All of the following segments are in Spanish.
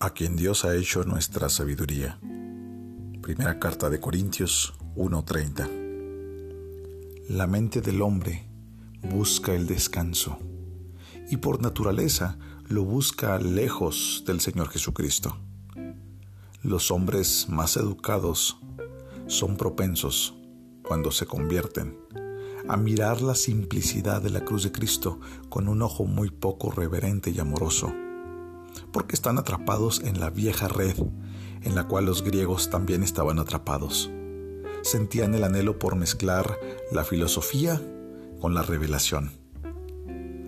a quien Dios ha hecho nuestra sabiduría. Primera carta de Corintios 1:30. La mente del hombre busca el descanso y por naturaleza lo busca lejos del Señor Jesucristo. Los hombres más educados son propensos, cuando se convierten, a mirar la simplicidad de la cruz de Cristo con un ojo muy poco reverente y amoroso porque están atrapados en la vieja red en la cual los griegos también estaban atrapados. Sentían el anhelo por mezclar la filosofía con la revelación.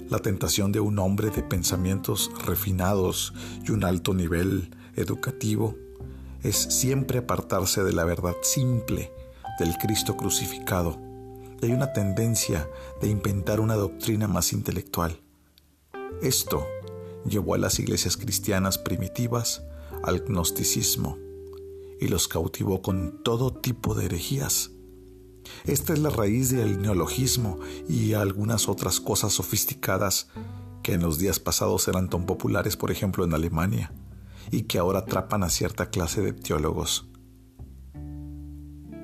La tentación de un hombre de pensamientos refinados y un alto nivel educativo es siempre apartarse de la verdad simple del Cristo crucificado. Y hay una tendencia de inventar una doctrina más intelectual. Esto llevó a las iglesias cristianas primitivas al gnosticismo y los cautivó con todo tipo de herejías. Esta es la raíz del neologismo y algunas otras cosas sofisticadas que en los días pasados eran tan populares, por ejemplo, en Alemania, y que ahora atrapan a cierta clase de teólogos.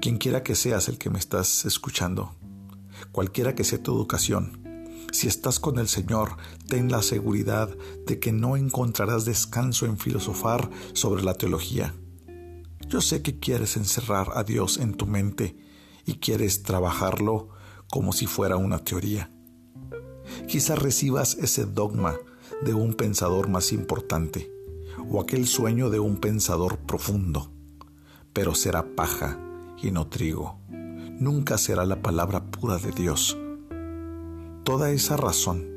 Quien quiera que seas el que me estás escuchando, cualquiera que sea tu educación, si estás con el Señor, ten la seguridad de que no encontrarás descanso en filosofar sobre la teología. Yo sé que quieres encerrar a Dios en tu mente y quieres trabajarlo como si fuera una teoría. Quizás recibas ese dogma de un pensador más importante o aquel sueño de un pensador profundo, pero será paja y no trigo. Nunca será la palabra pura de Dios toda esa razón,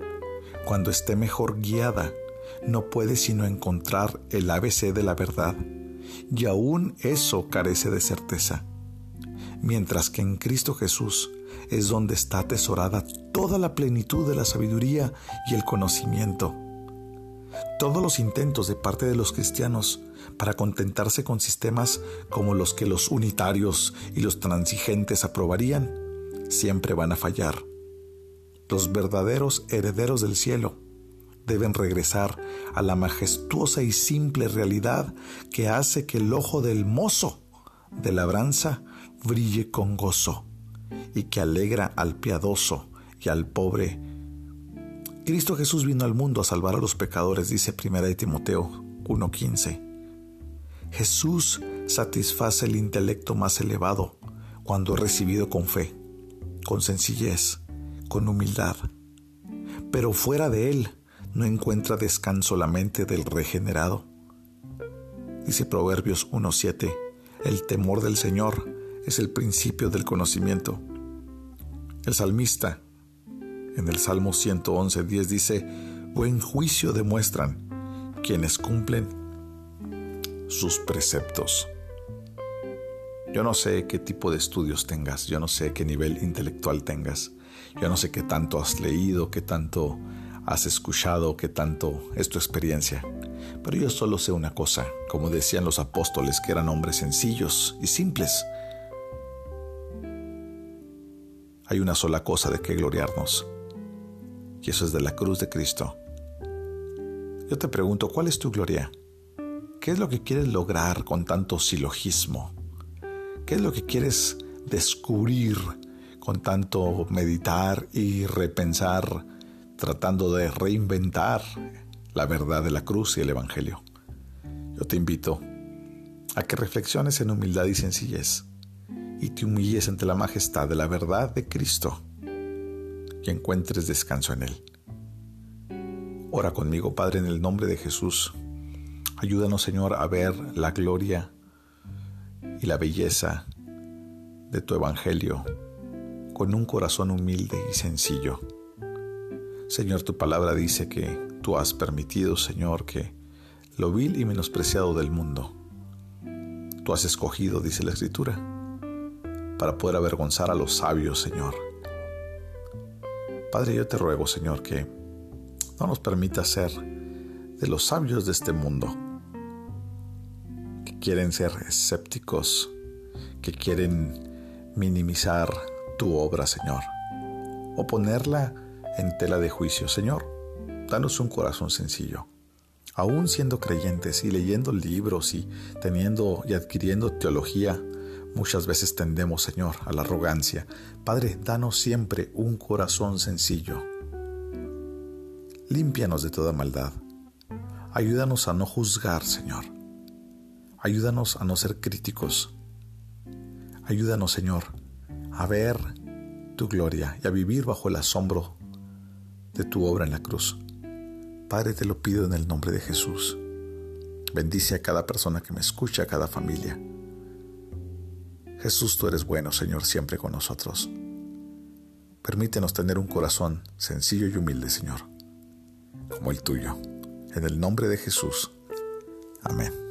cuando esté mejor guiada, no puede sino encontrar el ABC de la verdad, y aún eso carece de certeza. Mientras que en Cristo Jesús es donde está atesorada toda la plenitud de la sabiduría y el conocimiento. Todos los intentos de parte de los cristianos para contentarse con sistemas como los que los unitarios y los transigentes aprobarían, siempre van a fallar los verdaderos herederos del cielo deben regresar a la majestuosa y simple realidad que hace que el ojo del mozo de labranza brille con gozo y que alegra al piadoso y al pobre. Cristo Jesús vino al mundo a salvar a los pecadores, dice 1 Timoteo 1:15. Jesús satisface el intelecto más elevado cuando es recibido con fe, con sencillez, con humildad. Pero fuera de él no encuentra descanso la mente del regenerado. Dice Proverbios 1.7, el temor del Señor es el principio del conocimiento. El salmista en el Salmo 111.10 dice, buen juicio demuestran quienes cumplen sus preceptos. Yo no sé qué tipo de estudios tengas, yo no sé qué nivel intelectual tengas, yo no sé qué tanto has leído, qué tanto has escuchado, qué tanto es tu experiencia. Pero yo solo sé una cosa, como decían los apóstoles, que eran hombres sencillos y simples. Hay una sola cosa de que gloriarnos, y eso es de la cruz de Cristo. Yo te pregunto, ¿cuál es tu gloria? ¿Qué es lo que quieres lograr con tanto silogismo? ¿Qué es lo que quieres descubrir con tanto meditar y repensar, tratando de reinventar la verdad de la cruz y el Evangelio. Yo te invito a que reflexiones en humildad y sencillez y te humilles ante la majestad de la verdad de Cristo y encuentres descanso en Él. Ora conmigo, Padre, en el nombre de Jesús. Ayúdanos, Señor, a ver la gloria y la belleza de tu Evangelio con un corazón humilde y sencillo. Señor, tu palabra dice que tú has permitido, Señor, que lo vil y menospreciado del mundo, tú has escogido, dice la Escritura, para poder avergonzar a los sabios, Señor. Padre, yo te ruego, Señor, que no nos permita ser de los sabios de este mundo, que quieren ser escépticos, que quieren minimizar tu obra, Señor, o ponerla en tela de juicio. Señor, danos un corazón sencillo. Aún siendo creyentes y leyendo libros y teniendo y adquiriendo teología, muchas veces tendemos, Señor, a la arrogancia. Padre, danos siempre un corazón sencillo. Límpianos de toda maldad. Ayúdanos a no juzgar, Señor. Ayúdanos a no ser críticos. Ayúdanos, Señor, a ver tu gloria y a vivir bajo el asombro de tu obra en la cruz. Padre, te lo pido en el nombre de Jesús. Bendice a cada persona que me escucha, a cada familia. Jesús, tú eres bueno, Señor, siempre con nosotros. Permítenos tener un corazón sencillo y humilde, Señor, como el tuyo. En el nombre de Jesús. Amén.